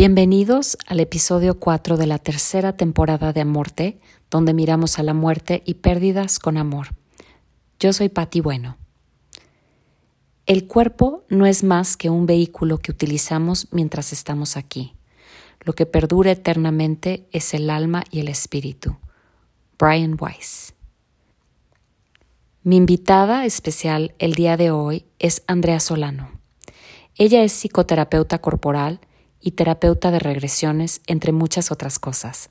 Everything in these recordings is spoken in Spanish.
Bienvenidos al episodio 4 de la tercera temporada de Amorte, donde miramos a la muerte y pérdidas con amor. Yo soy Patti Bueno. El cuerpo no es más que un vehículo que utilizamos mientras estamos aquí. Lo que perdura eternamente es el alma y el espíritu. Brian Weiss. Mi invitada especial el día de hoy es Andrea Solano. Ella es psicoterapeuta corporal y terapeuta de regresiones, entre muchas otras cosas.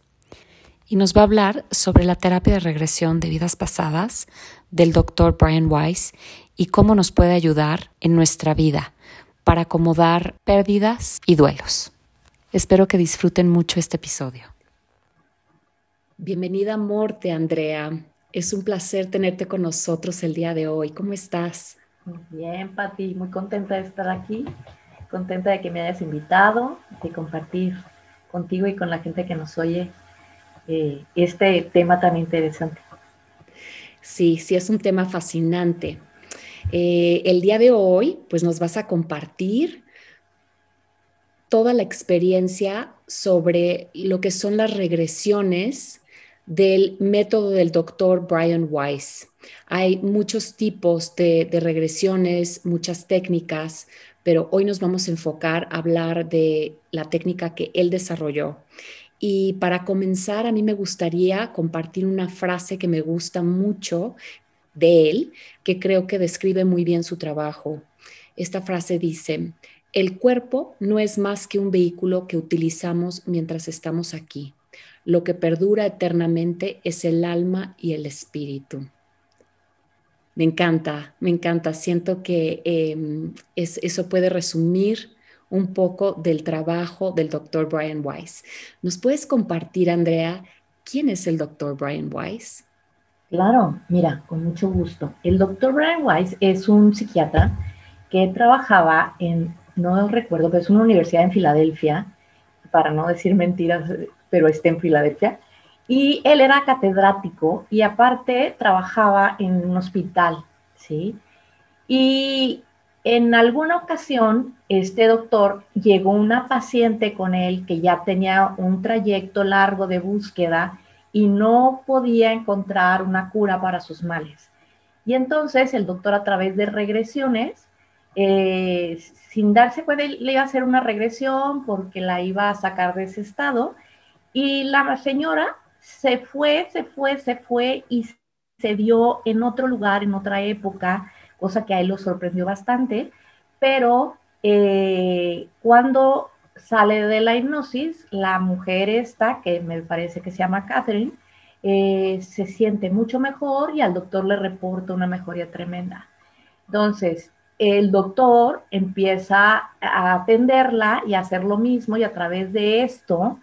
Y nos va a hablar sobre la terapia de regresión de vidas pasadas del doctor Brian Weiss y cómo nos puede ayudar en nuestra vida para acomodar pérdidas y duelos. Espero que disfruten mucho este episodio. Bienvenida a Morte, Andrea. Es un placer tenerte con nosotros el día de hoy. ¿Cómo estás? Muy bien, Pati. Muy contenta de estar aquí. Contenta de que me hayas invitado, de compartir contigo y con la gente que nos oye eh, este tema tan interesante. Sí, sí, es un tema fascinante. Eh, el día de hoy, pues nos vas a compartir toda la experiencia sobre lo que son las regresiones del método del doctor Brian Weiss. Hay muchos tipos de, regresiones, muchas técnicas, pero hoy nos vamos a enfocar a hablar de la técnica que él desarrolló. Y para comenzar, a mí me gustaría compartir una frase que me gusta mucho de él, que creo que describe muy bien su trabajo. Esta frase dice, el cuerpo no es más que un vehículo que utilizamos mientras estamos aquí. Lo que perdura eternamente es el alma y el espíritu. Me encanta, me encanta. Siento que em, eso puede resumir un poco del trabajo del doctor Brian Weiss. ¿Nos puedes compartir, Andrea, quién es el doctor Brian Weiss? Claro, mira, con mucho gusto. El doctor Brian Weiss es un psiquiatra que trabajaba en, no recuerdo, pero es una universidad en Filadelfia, para no decir mentiras, pero está en Filadelfia. Y él era catedrático y aparte trabajaba en un hospital, ¿sí? Y en alguna ocasión, este doctor llegó una paciente con él que ya tenía un trayecto largo de búsqueda y no podía encontrar una cura para sus males. Y entonces el doctor a través de regresiones, eh, sin darse cuenta, le iba a hacer una regresión porque la iba a sacar de ese estado y la señora se fue, se fue, se fue y se dio en otro lugar, en otra época, cosa que a él lo sorprendió bastante, pero eh, cuando sale de la hipnosis, la mujer esta, que me parece que se llama Catherine, eh, se siente mucho mejor y al doctor le reporta una mejoría tremenda. Entonces, el doctor empieza a atenderla y a hacer lo mismo y a través de esto,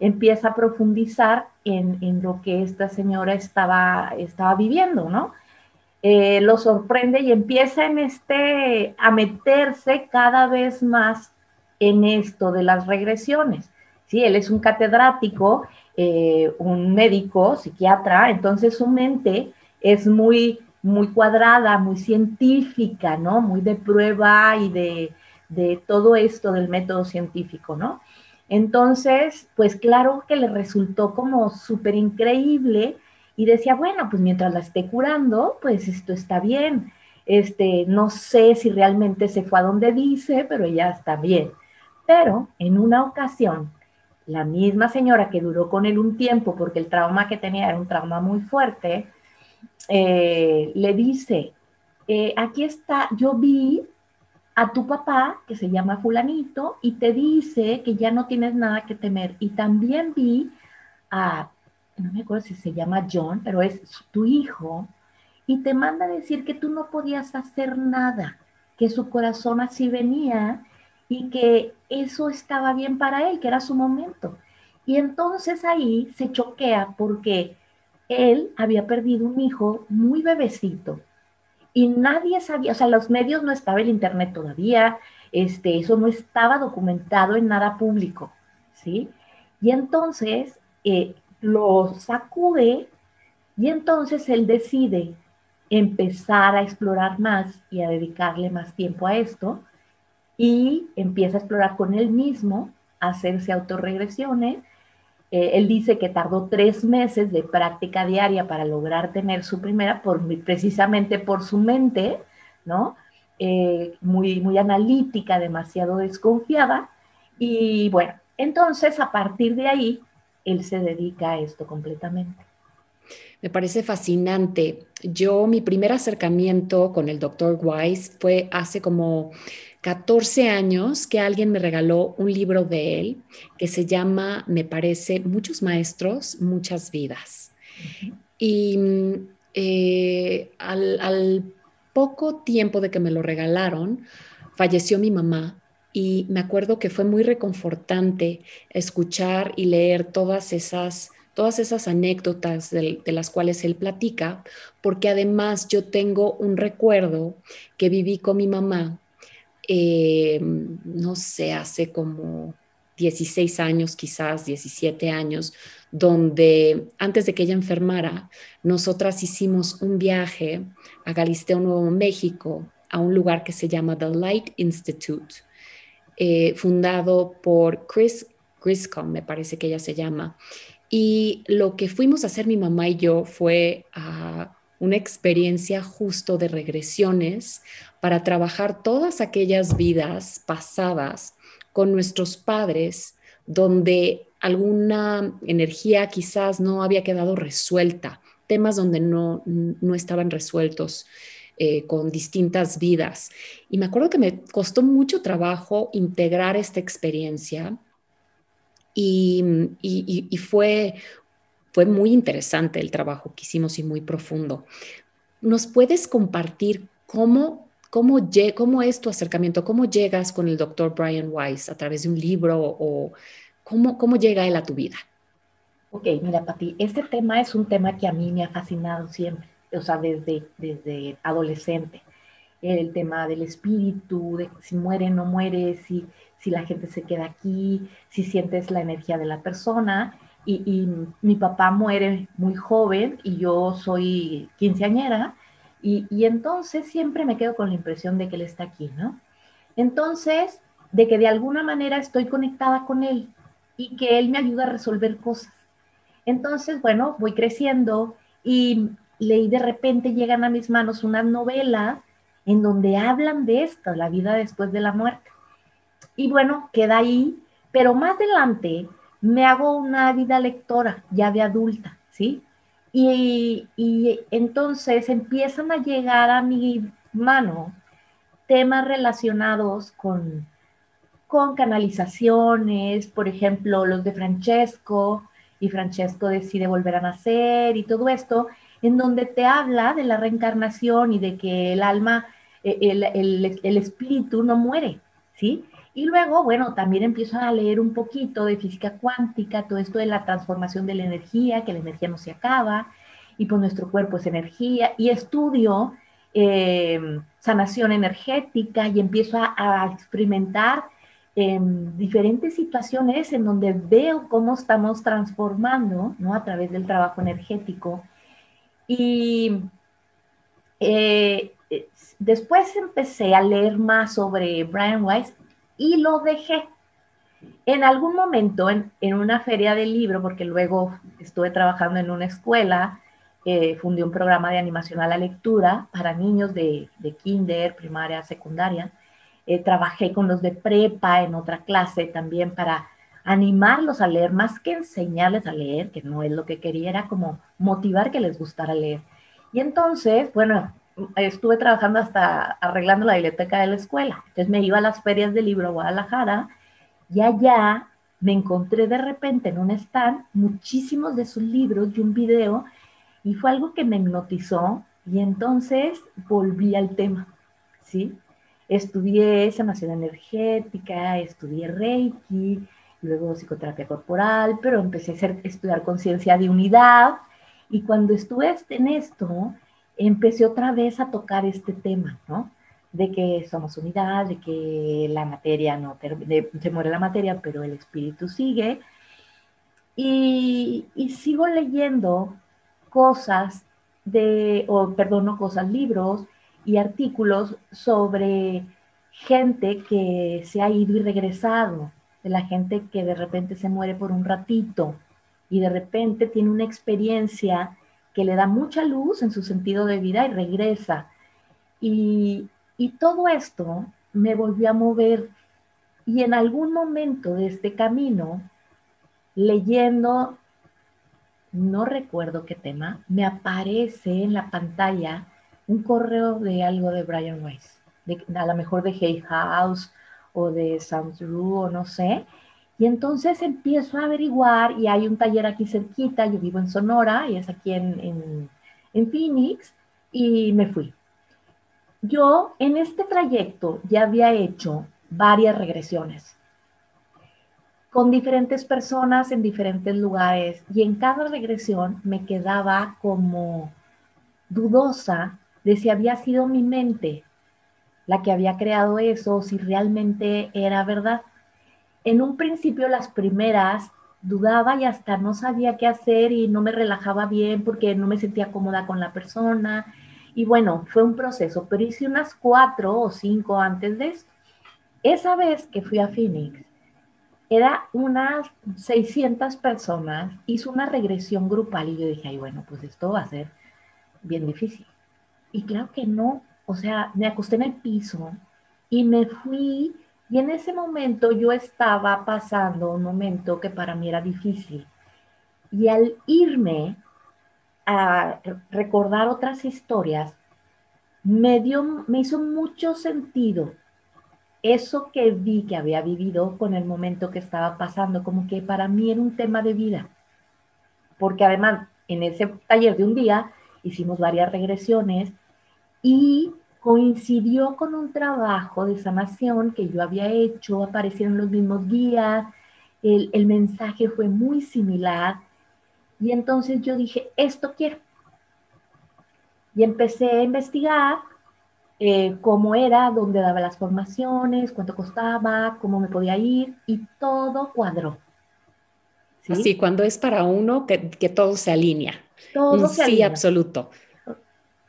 empieza a profundizar en, lo que esta señora estaba, estaba viviendo, ¿no? Eh, lo sorprende y empieza en este, a meterse cada vez más en esto de las regresiones. Sí, él es un catedrático, eh, un médico, psiquiatra, entonces su mente es muy, muy cuadrada, muy científica, ¿no? Muy de prueba y de, de todo esto del método científico, ¿no? Entonces, pues claro que le resultó como súper increíble y decía, bueno, pues mientras la esté curando, pues esto está bien. Este, no sé si realmente se fue a donde dice, pero ella está bien. Pero en una ocasión, la misma señora que duró con él un tiempo, porque el trauma que tenía era un trauma muy fuerte, eh, le dice, eh, aquí está, yo vi a tu papá, que se llama fulanito, y te dice que ya no tienes nada que temer. Y también vi a, no me acuerdo si se llama John, pero es tu hijo, y te manda a decir que tú no podías hacer nada, que su corazón así venía y que eso estaba bien para él, que era su momento. Y entonces ahí se choquea porque él había perdido un hijo muy bebecito y nadie sabía, o sea, los medios no estaba el internet todavía, este, eso no estaba documentado en nada público, ¿sí? Y entonces eh, lo sacude y entonces él decide empezar a explorar más y a dedicarle más tiempo a esto y empieza a explorar con él mismo a hacerse autorregresiones. Eh, él dice que tardó tres meses de práctica diaria para lograr tener su primera, por, precisamente por su mente, ¿no? Eh, muy, muy analítica, demasiado desconfiada. Y bueno, entonces a partir de ahí, él se dedica a esto completamente. Me parece fascinante. Yo, mi primer acercamiento con el doctor Wise fue hace como 14 años que alguien me regaló un libro de él que se llama, me parece, Muchos Maestros, Muchas Vidas. Y eh, al poco tiempo de que me lo regalaron, falleció mi mamá y me acuerdo que fue muy reconfortante escuchar y leer todas esas todas esas anécdotas de, las cuales él platica, porque además yo tengo un recuerdo que viví con mi mamá, eh, no sé, hace como 16 años, quizás 17 años, donde antes de que ella enfermara, nosotras hicimos un viaje a Galisteo, Nuevo México, a un lugar que se llama The Light Institute, eh, fundado por Chris Griscom, me parece que ella se llama, y lo que fuimos a hacer mi mamá y yo fue a una experiencia justo de regresiones para trabajar todas aquellas vidas pasadas con nuestros padres donde alguna energía quizás no había quedado resuelta, temas donde no, estaban resueltos eh, con distintas vidas. Y me acuerdo que me costó mucho trabajo integrar esta experiencia y, fue, fue muy interesante el trabajo que hicimos y muy profundo. ¿Nos puedes compartir cómo, cómo, cómo es tu acercamiento? ¿Cómo llegas con el doctor Brian Weiss a través de un libro o cómo, cómo llega él a tu vida? Ok, mira, Pati, este tema es un tema que a mí me ha fascinado siempre, o sea, desde, desde adolescente. El tema del espíritu, de si muere, no muere, si, si la gente se queda aquí, si sientes la energía de la persona. Y, mi papá muere muy joven y yo soy quinceañera y, y entonces siempre me quedo con la impresión de que él está aquí, ¿no? Entonces, de que de alguna manera estoy conectada con él y que él me ayuda a resolver cosas. Entonces, bueno, voy creciendo y leí de repente llegan a mis manos unas novelas en donde hablan de esto, la vida después de la muerte. Y bueno, queda ahí, pero más adelante me hago una vida lectora ya de adulta, ¿sí? Y, entonces empiezan a llegar a mi mano temas relacionados con, con canalizaciones, por ejemplo, los de Francesco, y Francesco decide volver a nacer y todo esto, en donde te habla de la reencarnación y de que el alma, e, el, el, el espíritu no muere, ¿sí? Y luego, bueno, también empiezo a leer un poquito de física cuántica, todo esto de la transformación de la energía, que la energía no se acaba, y pues nuestro cuerpo es energía, y estudio eh, sanación energética y empiezo a, experimentar em, diferentes situaciones en donde veo cómo estamos transformando, ¿no? A través del trabajo energético. Y eh, después empecé a leer más sobre Brian Weiss y lo dejé. En algún momento, en, una feria del libro, porque luego estuve trabajando en una escuela, eh, fundé un programa de animación a la lectura para niños de, kinder, primaria, secundaria. Eh, trabajé con los de prepa en otra clase también para animarlos a leer, más que enseñarles a leer, que no es lo que quería, era como motivar que les gustara leer. Y entonces, bueno, estuve trabajando hasta arreglando la biblioteca de la escuela. Entonces me iba a las ferias del libro a Guadalajara y allá me encontré de repente en un stand muchísimos de sus libros y un video y fue algo que me hipnotizó y entonces volví al tema, ¿sí? Estudié sanación energética, estudié Reiki, luego psicoterapia corporal, pero empecé a estudiar conciencia de unidad y cuando estuve en esto, empecé otra vez a tocar este tema, ¿no? De que somos unidad, de que la materia no, se muere la materia, pero el espíritu sigue. Y, sigo leyendo cosas de, o perdón, no cosas, libros y artículos sobre gente que se ha ido y regresado. de la gente que de repente se muere por un ratito y de repente tiene una experiencia que le da mucha luz en su sentido de vida y regresa. Y, y todo esto me volvió a mover y en algún momento de este camino, leyendo, no recuerdo qué tema, me aparece en la pantalla un correo de algo de Brian Weiss, a lo mejor de Hay House o de Sounds True o no sé. Y entonces empiezo a averiguar y hay un taller aquí cerquita, yo vivo en Sonora y es aquí en, en, en Phoenix y me fui. Yo en este trayecto ya había hecho varias regresiones con diferentes personas en diferentes lugares y en cada regresión me quedaba como dudosa de si había sido mi mente la que había creado eso, si realmente era verdad. En un principio las primeras dudaba y hasta no sabía qué hacer y no me relajaba bien porque no me sentía cómoda con la persona. Y bueno, fue un proceso, pero hice unas cuatro o cinco antes de eso. Esa vez que fui a Phoenix, era unas 600 personas, hizo una regresión grupal y yo dije, ay, bueno, pues esto va a ser bien difícil. Y claro que no, o sea, me acosté en el piso y me fui y en ese momento yo estaba pasando un momento que para mí era difícil. Y al irme a recordar otras historias, me, dio, me hizo mucho sentido eso que vi que había vivido con el momento que estaba pasando, como que para mí era un tema de vida. Porque además, en ese taller de un día hicimos varias regresiones y coincidió con un trabajo de sanación que yo había hecho, aparecieron los mismos guías, el, el mensaje fue muy similar y entonces yo dije, esto quiero. Y empecé a investigar eh, cómo era, dónde daba las formaciones, cuánto costaba, cómo me podía ir y todo cuadró. ¿Sí? Así, cuando es para uno, que, que todo se alinea. Todo se sí, absoluto.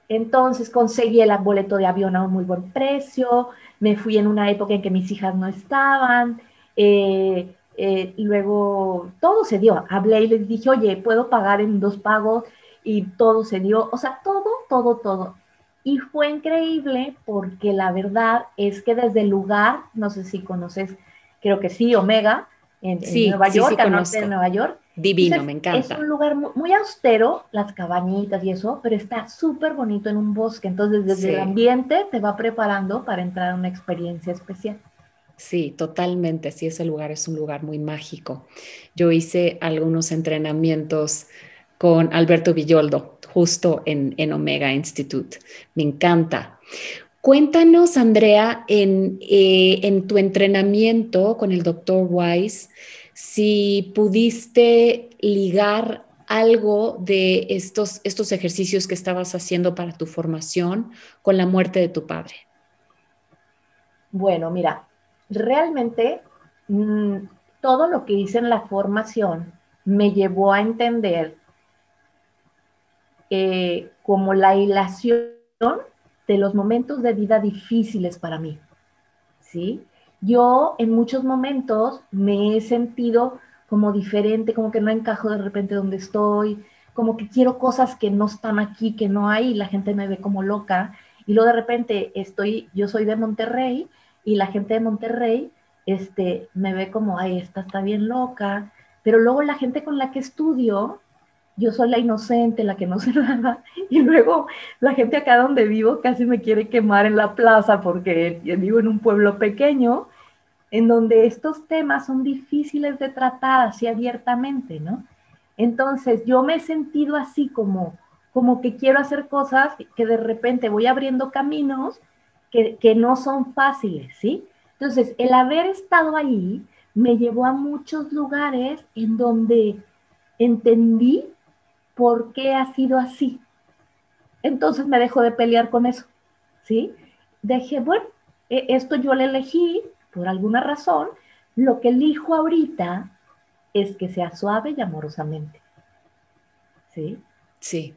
Entonces conseguí el boleto de avión a un muy buen precio, me fui en una época en que mis hijas no estaban, eh, eh, luego todo se dio. Hablé y les dije, oye, puedo pagar en dos pagos y todo se dio. O sea, todo, todo, todo. Y fue increíble porque la verdad es que desde el lugar, no sé si conoces, creo que sí, Omega, en, Nueva York, al norte de Nueva York. Divino, me encanta. Es un lugar muy, austero, las cabañitas y eso, pero está súper bonito en un bosque. Entonces, desde el ambiente te va preparando para entrar a una experiencia especial. Sí, totalmente. Sí, ese lugar es un lugar muy mágico. Yo hice algunos entrenamientos con Alberto Villoldo, justo en, Omega Institute. Me encanta. Cuéntanos, Andrea, en, eh, en, tu entrenamiento con el doctor Weiss, si pudiste ligar algo de estos, estos ejercicios que estabas haciendo para tu formación con la muerte de tu padre. Bueno, mira, realmente mm, todo lo que hice en la formación me llevó a entender como la hilación de los momentos de vida difíciles para mí. ¿sí? Yo en muchos momentos me he sentido como diferente, como que no encajo de repente donde estoy, como que quiero cosas que no están aquí, que no hay, y la gente me ve como loca. Y luego de repente estoy, yo soy de Monterrey y la gente de Monterrey este, me ve como, ay, esta está bien loca. Pero luego la gente con la que estudio yo soy la inocente, la que no se nada, y luego la gente acá donde vivo casi me quiere quemar en la plaza porque vivo en un pueblo pequeño, en donde estos temas son difíciles de tratar así abiertamente, ¿no? Entonces yo me he sentido así como, como que quiero hacer cosas que de repente voy abriendo caminos que, que no son fáciles, ¿sí? Entonces el haber estado ahí me llevó a muchos lugares en donde entendí por qué ha sido así. Entonces me dejo de pelear con eso, ¿sí? Dejé, bueno, e, esto yo le elegí por alguna razón, lo que elijo ahorita es que sea suave y amorosamente. ¿Sí? Sí.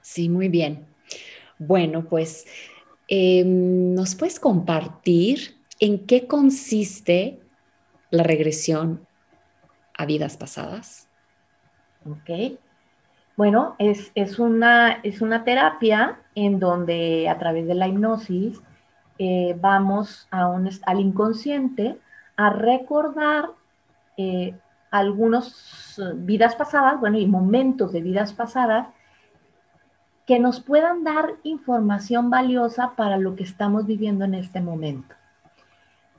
Sí, muy bien. Bueno, pues, em, ¿nos puedes compartir en qué consiste la regresión a vidas pasadas? Ok. Bueno, es, una, es una terapia en donde a través de la hipnosis eh, vamos a un, al inconsciente a recordar eh, algunas vidas pasadas, bueno, y momentos de vidas pasadas que nos puedan dar información valiosa para lo que estamos viviendo en este momento.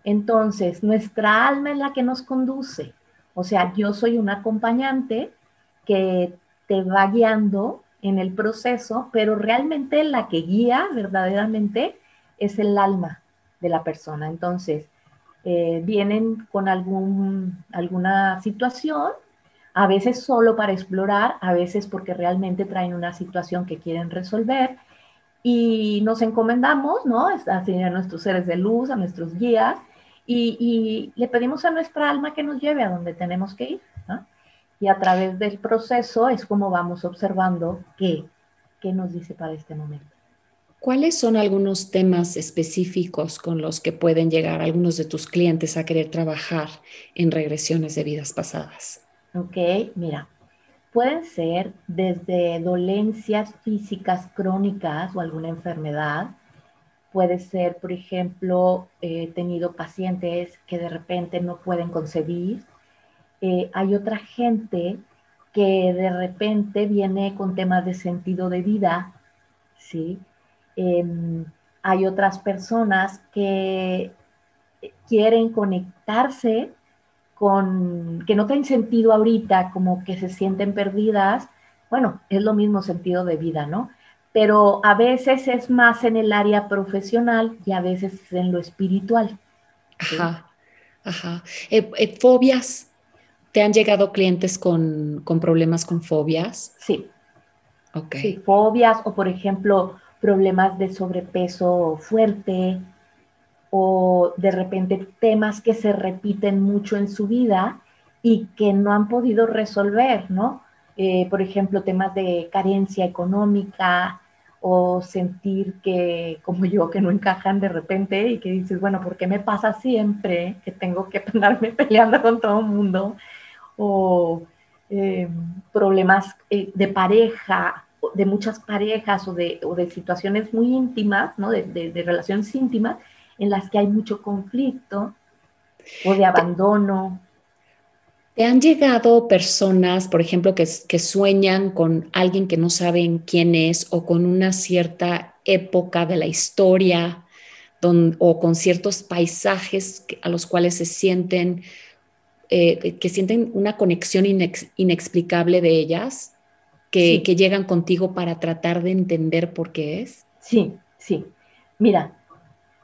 Entonces, nuestra alma es la que nos conduce. O sea, yo soy un acompañante que te va guiando en el proceso, pero realmente la que guía verdaderamente es el alma de la persona. Entonces, eh, vienen con algún, alguna situación, a veces solo para explorar, a veces porque realmente traen una situación que quieren resolver y nos encomendamos, ¿no? Así a nuestros seres de luz, a nuestros guías y, y le pedimos a nuestra alma que nos lleve a donde tenemos que ir, ¿no? Y a través del proceso es como vamos observando qué, qué nos dice para este momento. ¿Cuáles son algunos temas específicos con los que pueden llegar algunos de tus clientes a querer trabajar en regresiones de vidas pasadas? Ok, mira, pueden ser desde dolencias físicas crónicas o alguna enfermedad. Puede ser, por ejemplo, he tenido pacientes que de repente no pueden concebir eh, hay otra gente que de repente viene con temas de sentido de vida, ¿sí? Em, hay otras personas que quieren conectarse con, que no tienen sentido ahorita, como que se sienten perdidas. Bueno, es lo mismo sentido de vida, ¿no? Pero a veces es más en el área profesional y a veces en lo espiritual. Ajá, ajá. Eh, eh, fobias, ¿Te han llegado clientes con, problemas con fobias? Sí. Ok. Sí, fobias o, por ejemplo, problemas de sobrepeso fuerte o de repente temas que se repiten mucho en su vida y que no han podido resolver, ¿no? Eh, por ejemplo, temas de carencia económica o sentir que, como yo, que no encajan de repente y que dices, bueno, ¿por qué me pasa siempre que tengo que andarme peleando con todo el mundo? O eh, problemas eh, de pareja, de muchas parejas o de, situaciones muy íntimas, ¿no? de, relaciones íntimas, en las que hay mucho conflicto o de abandono. ¿Te han llegado personas, por ejemplo, que, que, sueñan con alguien que no saben quién es o con una cierta época de la historia o con ciertos paisajes a los cuales se sienten eh, que sienten una conexión inexplicable de ellas, que, llegan contigo para tratar de entender por qué es? Sí, sí. Mira,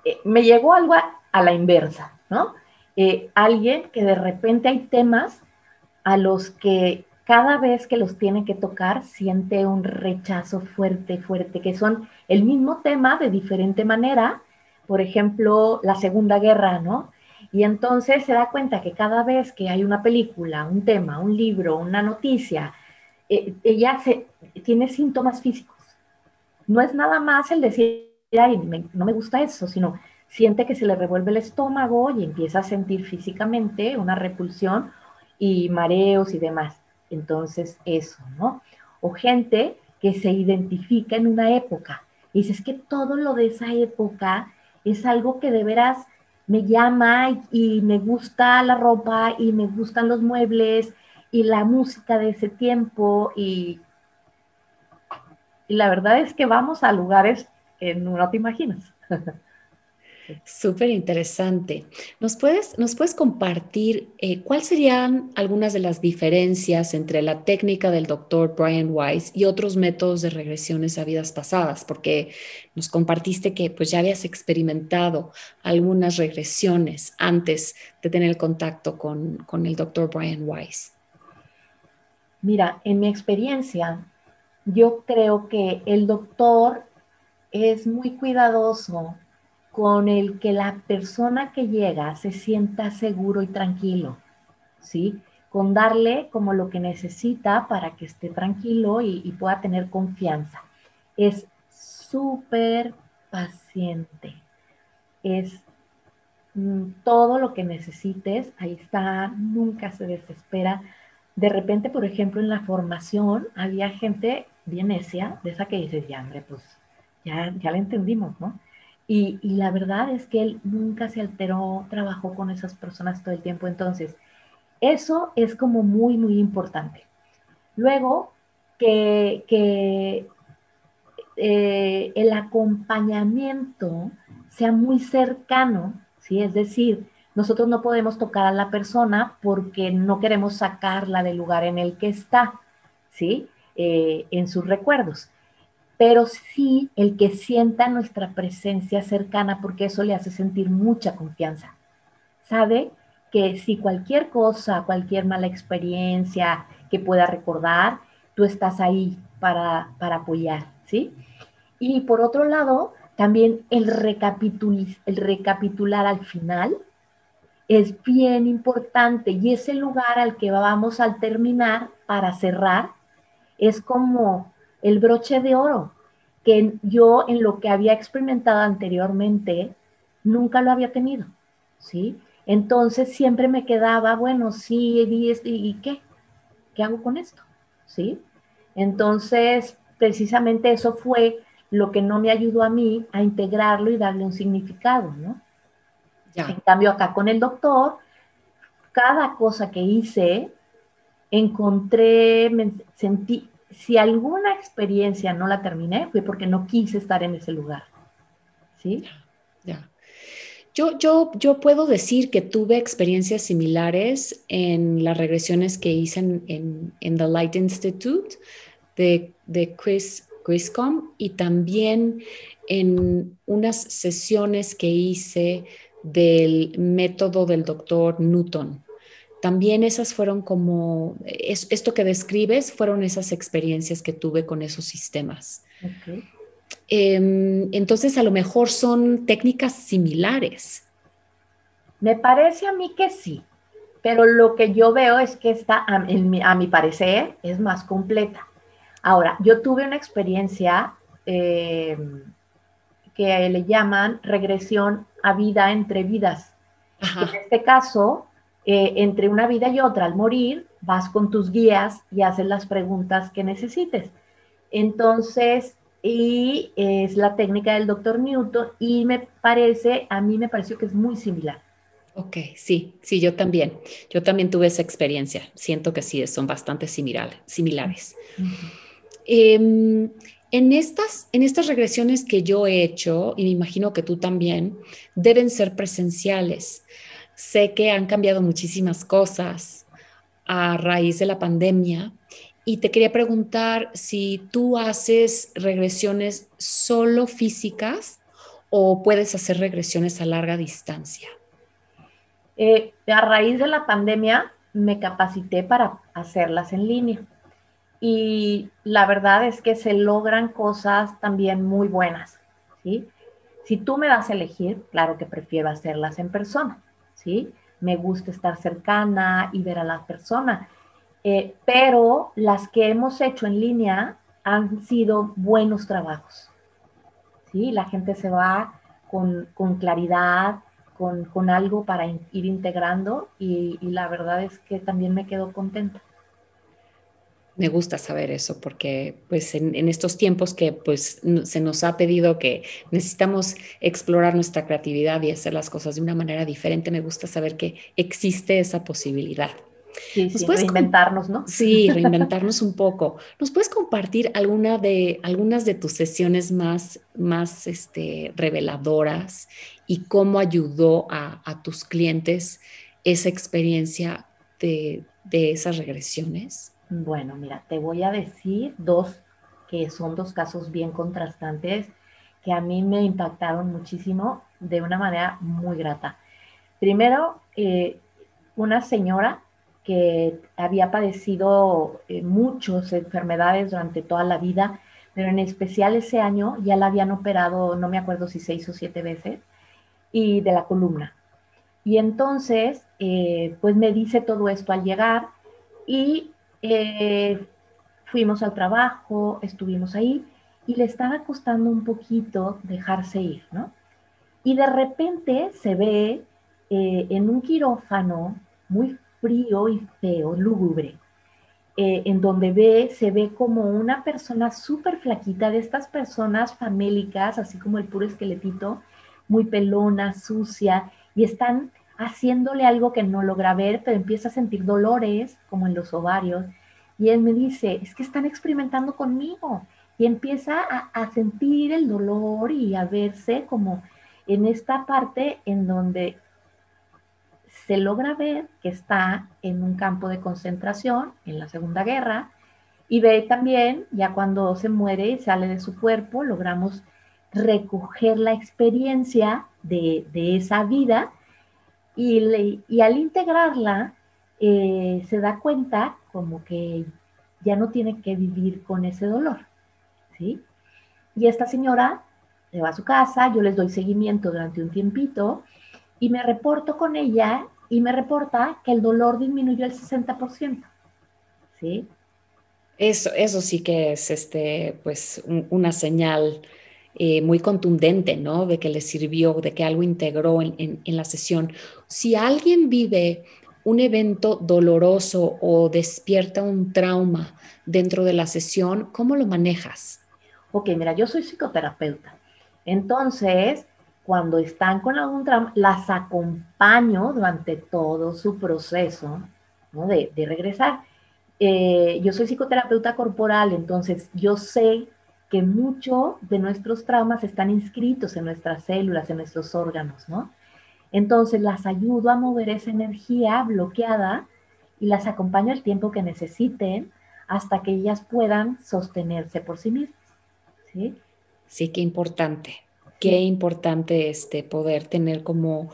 eh, me llegó algo a, la inversa, ¿no? Eh, alguien que de repente hay temas a los que cada vez que los tiene que tocar siente un rechazo fuerte, fuerte, que son el mismo tema de diferente manera. Por ejemplo, la Segunda Guerra, ¿no? Y entonces se da cuenta que cada vez que hay una película, un tema, un libro, una noticia, eh, ella tiene síntomas físicos. No es nada más el decir, no me gusta eso, sino siente que se le revuelve el estómago y empieza a sentir físicamente una repulsión y mareos y demás. Entonces, eso, ¿no? O gente que se identifica en una época. Y dices que todo lo de esa época es algo que de veras me llama y, me gusta la ropa y me gustan los muebles y la música de ese tiempo y, y la verdad es que vamos a lugares que no te imaginas. Súper interesante. ¿Nos puedes, ¿Nos puedes compartir eh, cuáles serían algunas de las diferencias entre la técnica del doctor Brian Weiss y otros métodos de regresiones a vidas pasadas? Porque nos compartiste que pues ya habías experimentado algunas regresiones antes de tener el contacto con, con el doctor Brian Weiss. Mira, en mi experiencia, yo creo que el doctor es muy cuidadoso con el que la persona que llega se sienta seguro y tranquilo, ¿sí? Con darle como lo que necesita para que esté tranquilo y, pueda tener confianza. Es súper paciente. Es mm, todo lo que necesites, ahí está, nunca se desespera. De repente, por ejemplo, en la formación había gente bien necia, de esa que dices, ya, hombre, pues ya, ya la entendimos, ¿no? Y, la verdad es que él nunca se alteró, trabajó con esas personas todo el tiempo. Entonces, eso es como muy, muy importante. Luego, que, que eh, el acompañamiento sea muy cercano, ¿sí? Es decir, nosotros no podemos tocar a la persona porque no queremos sacarla del lugar en el que está, ¿sí? Eh, en sus recuerdos. Pero sí el que sienta nuestra presencia cercana porque eso le hace sentir mucha confianza. Sabe que si cualquier cosa, cualquier mala experiencia que pueda recordar, tú estás ahí para, para apoyar, ¿sí? Y por otro lado, también el, el recapitular al final es bien importante y ese lugar al que vamos al terminar para cerrar es como el broche de oro, que yo en lo que había experimentado anteriormente nunca lo había tenido, ¿sí? Entonces siempre me quedaba, bueno, sí, ¿y, y qué? ¿Qué hago con esto? ¿Sí? Entonces, precisamente eso fue lo que no me ayudó a mí a integrarlo y darle un significado, ¿no? En cambio, acá con el doctor, cada cosa que hice, encontré, me sentí, si alguna experiencia no la terminé, fue porque no quise estar en ese lugar. ¿Sí? Ya. Yo, yo, yo puedo decir que tuve experiencias similares en las regresiones que hice en, en, The Light Institute de, de Chris Griscom y también en unas sesiones que hice del método del doctor Newton. También esas fueron como, esto que describes fueron esas experiencias que tuve con esos sistemas. Em, entonces, a lo mejor son técnicas similares. Me parece a mí que sí, pero lo que yo veo es que está, a mi parecer, es más completa. Ahora, yo tuve una experiencia eh, que le llaman regresión a vida entre vidas. En este caso, eh, entre una vida y otra, al morir, vas con tus guías y haces las preguntas que necesites. Entonces, y es la técnica del doctor Newton y me parece, a mí me pareció que es muy similar. Ok, sí, sí, yo también. Yo también tuve esa experiencia. Siento que sí, son bastante similares. Em, en, estas, en estas regresiones que yo he hecho, y me imagino que tú también, deben ser presenciales. Sé que han cambiado muchísimas cosas a raíz de la pandemia y te quería preguntar si tú haces regresiones solo físicas o puedes hacer regresiones a larga distancia. Eh, a raíz de la pandemia me capacité para hacerlas en línea y la verdad es que se logran cosas también muy buenas, ¿sí? Si tú me das a elegir, claro que prefiero hacerlas en persona, ¿sí? Me gusta estar cercana y ver a la persona, eh, pero las que hemos hecho en línea han sido buenos trabajos, ¿sí? La gente se va con, claridad, con, algo para ir integrando y la verdad es que también me quedo contenta me gusta saber eso porque pues en, estos tiempos que pues se nos ha pedido que necesitamos explorar nuestra creatividad y hacer las cosas de una manera diferente, me gusta saber que existe esa posibilidad. Sí, sí reinventarnos, ¿no? Sí, reinventarnos un poco. ¿Nos puedes compartir alguna de, algunas de tus sesiones más, más este, reveladoras y cómo ayudó a, tus clientes esa experiencia de, de esas regresiones? Bueno, mira, te voy a decir dos que son dos casos bien contrastantes que a mí me impactaron muchísimo de una manera muy grata. Primero, eh, una señora que había padecido eh, muchas enfermedades durante toda la vida, pero en especial ese año ya la habían operado, no me acuerdo si seis o siete veces, y de la columna. Y entonces, eh, pues me dice todo esto al llegar y eh, fuimos al trabajo, estuvimos ahí y le estaba costando un poquito dejarse ir, ¿no? Y de repente se ve eh, en un quirófano muy frío y feo, lúgubre, eh, en donde ve, se ve como una persona súper flaquita, de estas personas famélicas, así como el puro esqueletito, muy pelona, sucia, y están haciéndole algo que no logra ver, pero empieza a sentir dolores, como en los ovarios, y él me dice, es que están experimentando conmigo, y empieza a, sentir el dolor y a verse como en esta parte en donde se logra ver que está en un campo de concentración en la Segunda Guerra y ve también, ya cuando se muere y sale de su cuerpo, logramos recoger la experiencia de, esa vida y, y, al integrarla eh, se da cuenta como que ya no tiene que vivir con ese dolor, ¿sí? Y esta señora se va a su casa, yo les doy seguimiento durante un tiempito y me reporto con ella y me reporta que el dolor disminuyó el 60%. ¿Sí? Eso, eso sí que es este, pues, una señal eh, muy contundente, ¿no? De que le sirvió, de que algo integró en, la sesión. Si alguien vive un evento doloroso o despierta un trauma dentro de la sesión, ¿cómo lo manejas? Ok, mira, yo soy psicoterapeuta. Entonces, cuando están con algún trauma, las acompaño durante todo su proceso de, regresar. Eh, yo soy psicoterapeuta corporal, entonces yo sé que muchos de nuestros traumas están inscritos en nuestras células, en nuestros órganos, ¿no? Entonces las ayudo a mover esa energía bloqueada y las acompaño el tiempo que necesiten hasta que ellas puedan sostenerse por sí mismas. Sí, sí qué importante qué importante este, poder tener como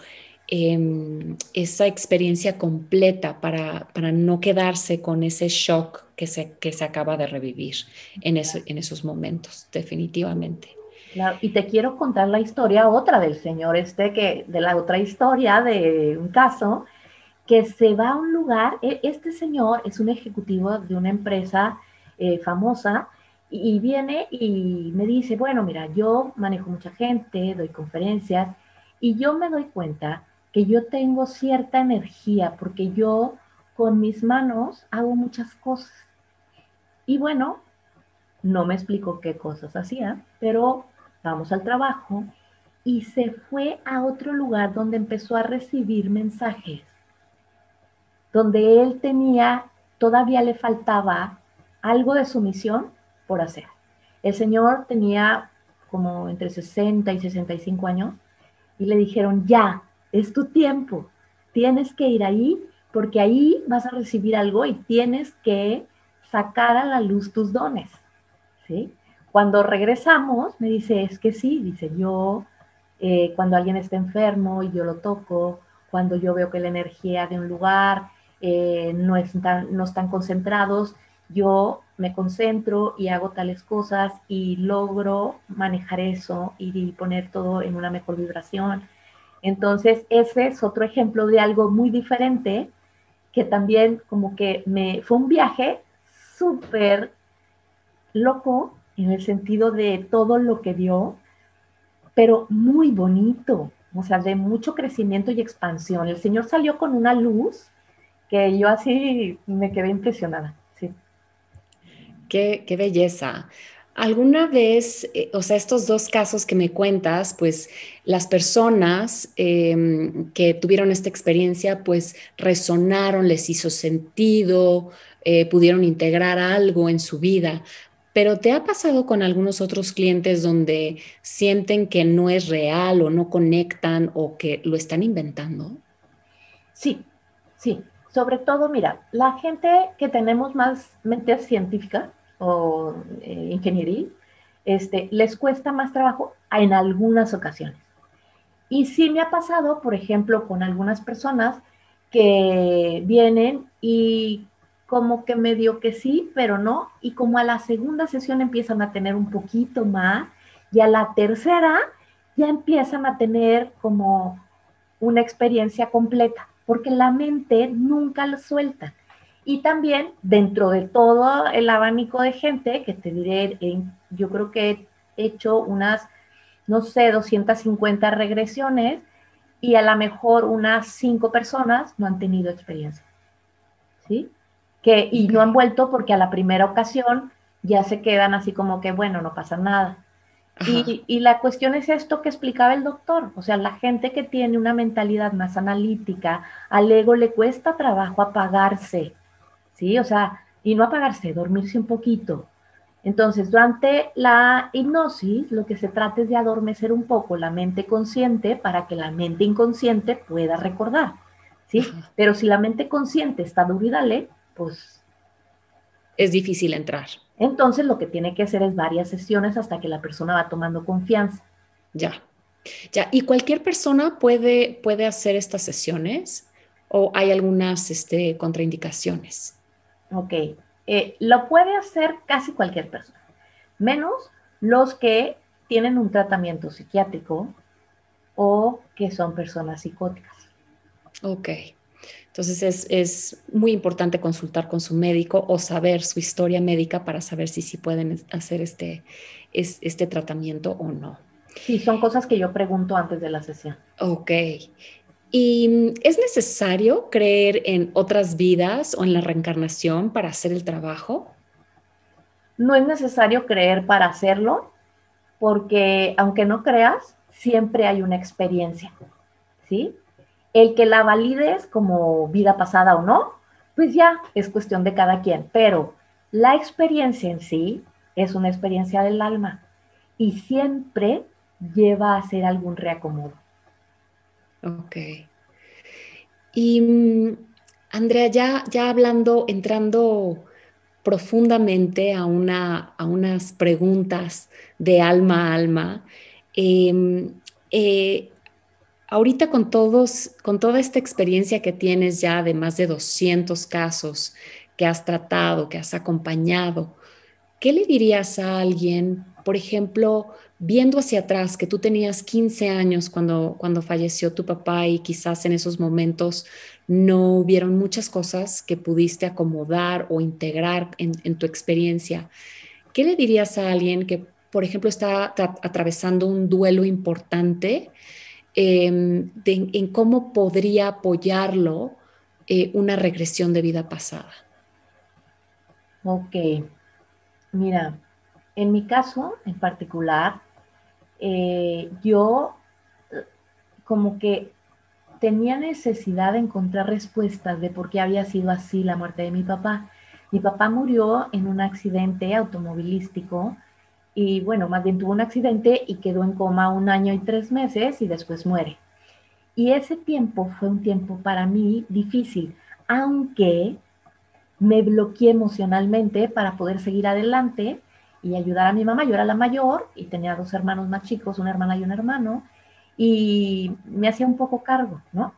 em, esa experiencia completa para, para, no quedarse con ese shock que se, que se acaba de revivir en, en esos momentos, definitivamente. Claro, y te quiero contar la historia otra del señor este, que, de la otra historia de un caso, que se va a un lugar, e, este señor es un ejecutivo de una empresa eh, famosa, y viene y me dice, bueno, mira, yo manejo mucha gente, doy conferencias y yo me doy cuenta que yo tengo cierta energía porque yo con mis manos hago muchas cosas. Y bueno, no me explico qué cosas hacía, pero vamos al trabajo y se fue a otro lugar donde empezó a recibir mensajes, donde él tenía, todavía le faltaba algo de su misión por hacer. El señor tenía como entre 60 y 65 años y le dijeron, ya, es tu tiempo, tienes que ir ahí porque ahí vas a recibir algo y tienes que sacar a la luz tus dones. ¿sí? Cuando regresamos, me dice, es que sí, dice yo, eh, cuando alguien está enfermo y yo lo toco, cuando yo veo que la energía de un lugar eh, no, están, no están concentrados, yo me concentro y hago tales cosas y logro manejar eso y poner todo en una mejor vibración. Entonces, ese es otro ejemplo de algo muy diferente que también como que me fue un viaje súper loco en el sentido de todo lo que dio, pero muy bonito, o sea, de mucho crecimiento y expansión. El Señor salió con una luz que yo así me quedé impresionada. Qué, belleza. ¿Alguna vez, eh, o sea, estos dos casos que me cuentas, pues las personas em, que tuvieron esta experiencia, pues resonaron, les hizo sentido, eh, pudieron integrar algo en su vida, pero ¿te ha pasado con algunos otros clientes donde sienten que no es real o no conectan o que lo están inventando? Sí, sí. Sobre todo, mira, la gente que tenemos más mente científica, o eh, ingeniería, este, les cuesta más trabajo en algunas ocasiones. Y sí me ha pasado, por ejemplo, con algunas personas que vienen y como que medio que sí, pero no, y como a la segunda sesión empiezan a tener un poquito más, y a la tercera ya empiezan a tener como una experiencia completa, porque la mente nunca lo suelta. Y también dentro de todo el abanico de gente, que te diré, yo creo que he hecho unas, no sé, 250 regresiones, y a lo mejor unas cinco personas no han tenido experiencia. ¿Sí? Que, y no han vuelto porque a la primera ocasión ya se quedan así como que, bueno, no pasa nada. Y, y, la cuestión es esto que explicaba el doctor, o sea, la gente que tiene una mentalidad más analítica, al ego le cuesta trabajo apagarse, ¿sí? O sea, y no apagarse, dormirse un poquito. Entonces, durante la hipnosis, lo que se trata es de adormecer un poco la mente consciente para que la mente inconsciente pueda recordar, ¿sí? Pero si la mente consciente está dura pues... Es difícil entrar. Entonces lo que tiene que hacer es varias sesiones hasta que la persona va tomando confianza. Ya, ya. ¿Y cualquier persona puede, puede hacer estas sesiones o hay algunas este, contraindicaciones? Ok, eh, lo puede hacer casi cualquier persona, menos los que tienen un tratamiento psiquiátrico o que son personas psicóticas. Ok. Entonces es, muy importante consultar con su médico o saber su historia médica para saber si, si pueden hacer este, este tratamiento o no. Sí, son cosas que yo pregunto antes de la sesión. Ok. ¿Y es necesario creer en otras vidas o en la reencarnación para hacer el trabajo? No es necesario creer para hacerlo, porque aunque no creas, siempre hay una experiencia, ¿sí? El que la valides como vida pasada o no, pues ya es cuestión de cada quien, pero la experiencia en sí es una experiencia del alma y siempre lleva a hacer algún reacomodo. Ok. Y mm, Andrea, ya, ya hablando, entrando profundamente a, una, a unas preguntas de alma a alma, em, eh, Ahorita con todos, con toda esta experiencia que tienes ya de más de 200 casos que has tratado, que has acompañado, ¿qué le dirías a alguien, por ejemplo, viendo hacia atrás, que tú tenías 15 años cuando, cuando falleció tu papá y quizás en esos momentos no hubieron muchas cosas que pudiste acomodar o integrar en, tu experiencia? ¿Qué le dirías a alguien que, por ejemplo, está atravesando un duelo importante? Em, en cómo podría apoyarlo eh, una regresión de vida pasada. Ok, mira, en mi caso en particular, eh, yo como que tenía necesidad de encontrar respuestas de por qué había sido así la muerte de mi papá. Mi papá murió en un accidente automovilístico y bueno, más bien tuvo un accidente y quedó en coma un año y tres meses y después muere. Y ese tiempo fue un tiempo para mí difícil, aunque me bloqueé emocionalmente para poder seguir adelante y ayudar a mi mamá. Yo era la mayor y tenía dos hermanos más chicos, una hermana y un hermano, y me hacía un poco cargo, ¿no?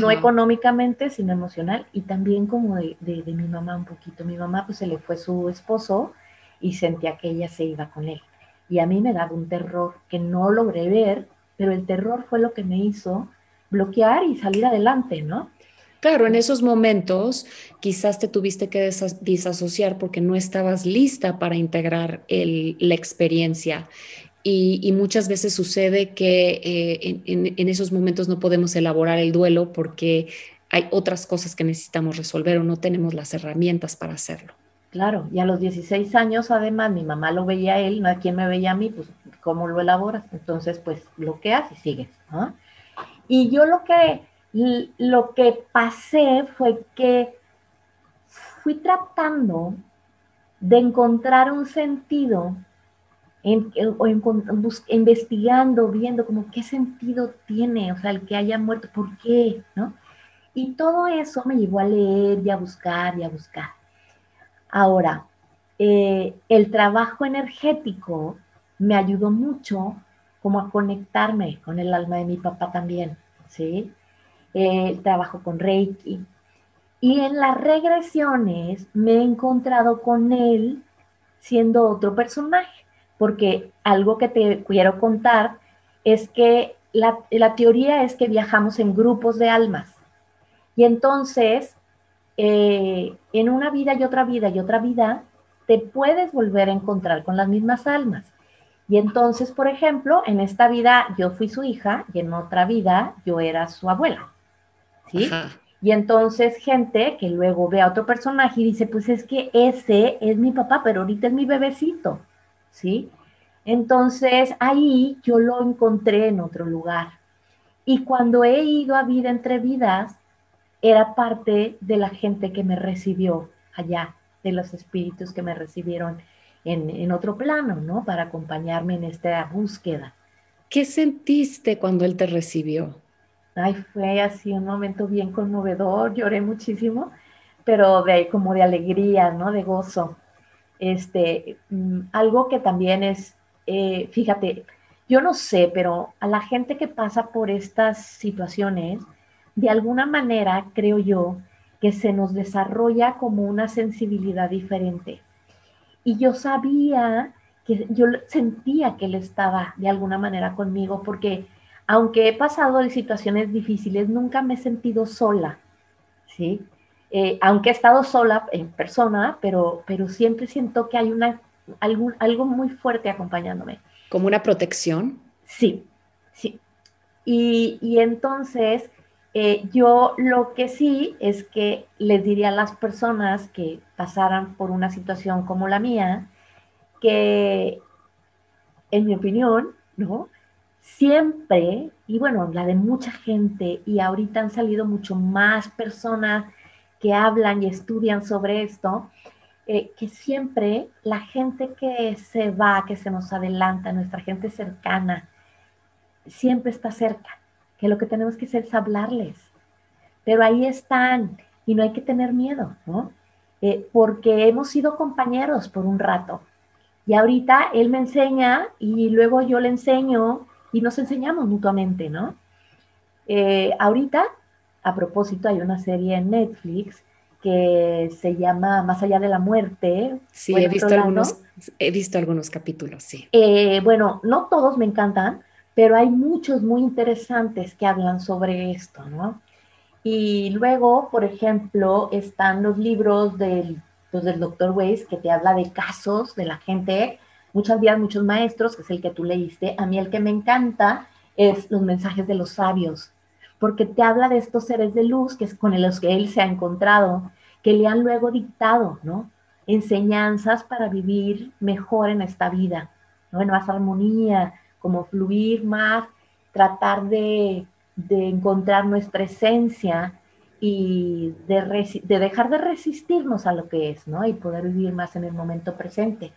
No económicamente, sino emocional y también como de, de, de, mi mamá un poquito. Mi mamá pues se le fue su esposo y sentía que ella se iba con él. Y a mí me daba un terror que no logré ver, pero el terror fue lo que me hizo bloquear y salir adelante, ¿no? Claro, en esos momentos quizás te tuviste que disasociar porque no estabas lista para integrar la experiencia. Y, muchas veces sucede que eh, en, esos momentos no podemos elaborar el duelo porque hay otras cosas que necesitamos resolver o no tenemos las herramientas para hacerlo. Claro, y a los 16 años además mi mamá lo veía a él, no a quien me veía a mí, pues cómo lo elaboras, entonces pues bloqueas y sigues, ¿no? Y yo lo que, lo que pasé fue que fui tratando de encontrar un sentido, en, o investigando, viendo como qué sentido tiene, o sea, el que haya muerto, ¿por qué? ¿no? Y todo eso me llevó a leer y a buscar y a buscar. Ahora, eh, el trabajo energético me ayudó mucho como a conectarme con el alma de mi papá también, ¿sí? El trabajo con Reiki. Y en las regresiones me he encontrado con él siendo otro personaje, porque algo que te quiero contar es que la, la teoría es que viajamos en grupos de almas. Y entonces eh, en una vida y otra vida y otra vida, te puedes volver a encontrar con las mismas almas. Y entonces, por ejemplo, en esta vida yo fui su hija y en otra vida yo era su abuela. ¿Sí? Y entonces gente que luego ve a otro personaje y dice, pues es que ese es mi papá, pero ahorita es mi bebecito. ¿Sí? Entonces ahí yo lo encontré en otro lugar. Y cuando he ido a vida entre vidas, era parte de la gente que me recibió allá, de los espíritus que me recibieron en, otro plano, ¿no? Para acompañarme en esta búsqueda. ¿Qué sentiste cuando él te recibió? Ay, fue así un momento bien conmovedor, lloré muchísimo, pero de como de alegría, ¿no? De gozo. Este, mm, algo que también es, eh, fíjate, yo no sé, pero a la gente que pasa por estas situaciones, de alguna manera creo yo que se nos desarrolla como una sensibilidad diferente. Y yo sabía que yo sentía que él estaba de alguna manera conmigo porque aunque he pasado de situaciones difíciles, nunca me he sentido sola, ¿sí? Eh, aunque he estado sola en persona, pero, pero siempre siento que hay una, algún, algo muy fuerte acompañándome. ¿Como una protección? Sí, sí. Y, y entonces eh, yo lo que sí es que les diría a las personas que pasaran por una situación como la mía, que en mi opinión, ¿no? Siempre, y bueno, la de mucha gente, y ahorita han salido mucho más personas que hablan y estudian sobre esto, eh, que siempre la gente que se va, que se nos adelanta, nuestra gente cercana, siempre está cerca que lo que tenemos que hacer es hablarles. Pero ahí están y no hay que tener miedo, ¿no? Eh, porque hemos sido compañeros por un rato. Y ahorita él me enseña y luego yo le enseño y nos enseñamos mutuamente, ¿no? Eh, ahorita, a propósito, hay una serie en Netflix que se llama Más allá de la muerte. Sí, he visto, algunos, he visto algunos capítulos, sí. Eh, bueno, no todos me encantan, pero hay muchos muy interesantes que hablan sobre esto, ¿no? Y luego, por ejemplo, están los libros del, pues, del doctor Weiss que te habla de casos de la gente, muchas días, muchos maestros, que es el que tú leíste. A mí el que me encanta es los mensajes de los sabios, porque te habla de estos seres de luz que es con los que él se ha encontrado, que le han luego dictado, ¿no? Enseñanzas para vivir mejor en esta vida, ¿no? En más armonía, como fluir más, tratar de, encontrar nuestra esencia y de, dejar de resistirnos a lo que es, ¿no? Y poder vivir más en el momento presente.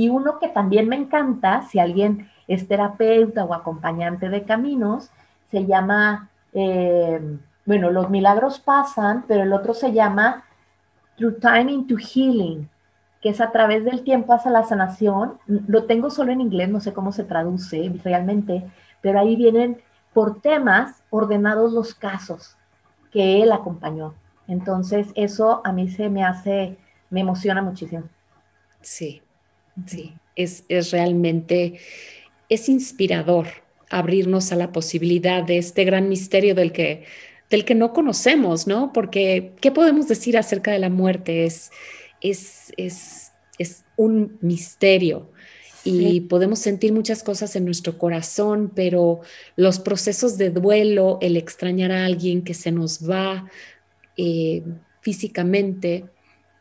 Y uno que también me encanta, si alguien es terapeuta o acompañante de caminos, se llama, eh, bueno, los milagros pasan, pero el otro se llama Through Time into Healing, que es a través del tiempo hacia la sanación. Lo tengo solo en inglés, no sé cómo se traduce realmente, pero ahí vienen por temas ordenados los casos que él acompañó. Entonces, eso a mí se me hace, me emociona muchísimo. Sí, sí, es, es realmente, es inspirador abrirnos a la posibilidad de este gran misterio del que, del que no conocemos, ¿no? Porque, ¿qué podemos decir acerca de la muerte? Es, es, es, es un misterio y podemos sentir muchas cosas en nuestro corazón, pero los procesos de duelo, el extrañar a alguien que se nos va eh, físicamente,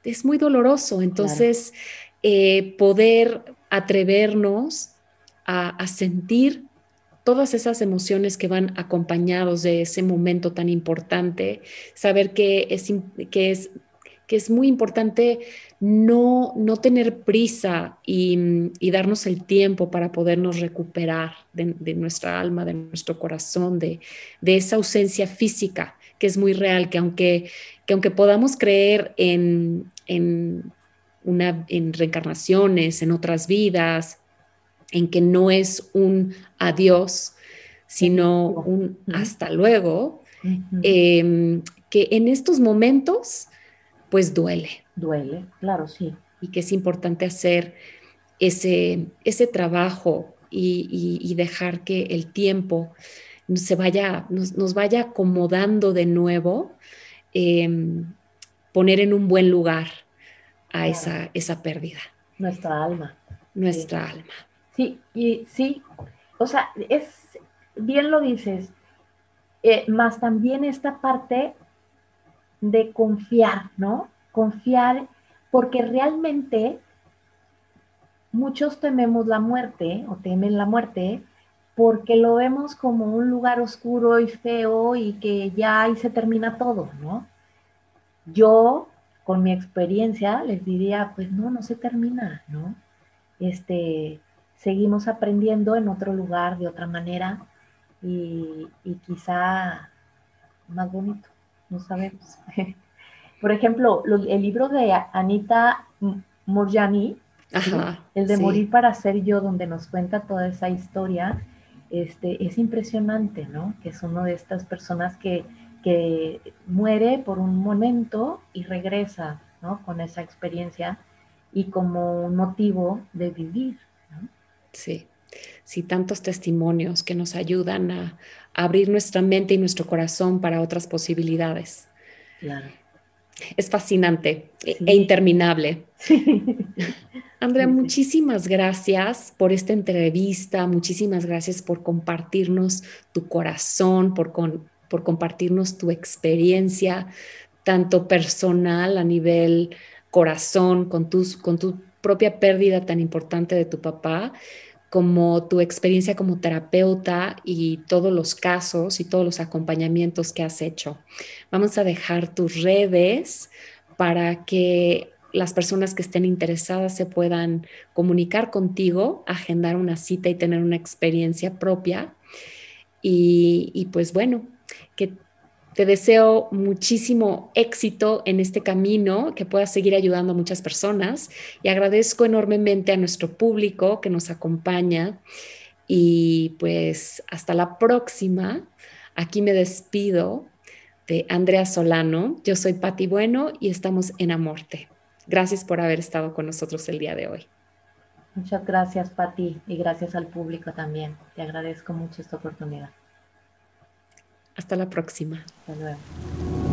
es muy doloroso. Entonces, eh, poder atrevernos a, sentir todas esas emociones que van acompañados de ese momento tan importante, saber que es, que es que es muy importante no, no tener prisa y, darnos el tiempo para podernos recuperar de, nuestra alma, de nuestro corazón, de, esa ausencia física que es muy real, que aunque, que aunque podamos creer en, una, en reencarnaciones, en otras vidas, en que no es un adiós, sino un hasta luego, em, que en estos momentos pues duele. Duele, claro, sí. Y que es importante hacer ese, ese trabajo y, dejar que el tiempo se vaya, nos, vaya acomodando de nuevo, em, poner en un buen lugar a esa, esa pérdida. Nuestra alma. Nuestra alma. Sí, y sí, o sea, es, bien lo dices, eh, más también esta parte de confiar, ¿no? Confiar, porque realmente muchos tememos la muerte o temen la muerte porque lo vemos como un lugar oscuro y feo y que ya ahí se termina todo, ¿no? Yo, con mi experiencia, les diría, pues no, no se termina, ¿no? Este, seguimos aprendiendo en otro lugar, de otra manera, y, quizá más bonito, no sabemos. Por ejemplo, el libro de Anita Morjani, el de Morir para ser yo, donde nos cuenta toda esa historia, este, es impresionante, ¿no? Que es una de estas personas que, que muere por un momento y regresa, ¿no? Con esa experiencia y como un motivo de vivir, ¿no? Sí, sí, tantos testimonios que nos ayudan a, abrir nuestra mente y nuestro corazón para otras posibilidades. Claro. Es fascinante e, e interminable. Sí. Andrea, muchísimas gracias por esta entrevista, muchísimas gracias por compartirnos tu corazón, por, por compartirnos tu experiencia, tanto personal a nivel corazón, con, tus, con tu propia pérdida tan importante de tu papá, como tu experiencia como terapeuta y todos los casos y todos los acompañamientos que has hecho. Vamos a dejar tus redes para que las personas que estén interesadas se puedan comunicar contigo, agendar una cita y tener una experiencia propia. Y, pues bueno, que te deseo muchísimo éxito en este camino, que puedas seguir ayudando a muchas personas y agradezco enormemente a nuestro público que nos acompaña y pues hasta la próxima. Aquí me despido de Andrea Solano. Yo soy Patti Bueno y estamos en Amorte. Gracias por haber estado con nosotros el día de hoy. Muchas gracias, Pati, y gracias al público también. Te agradezco mucho esta oportunidad. Hasta la próxima. Hasta luego.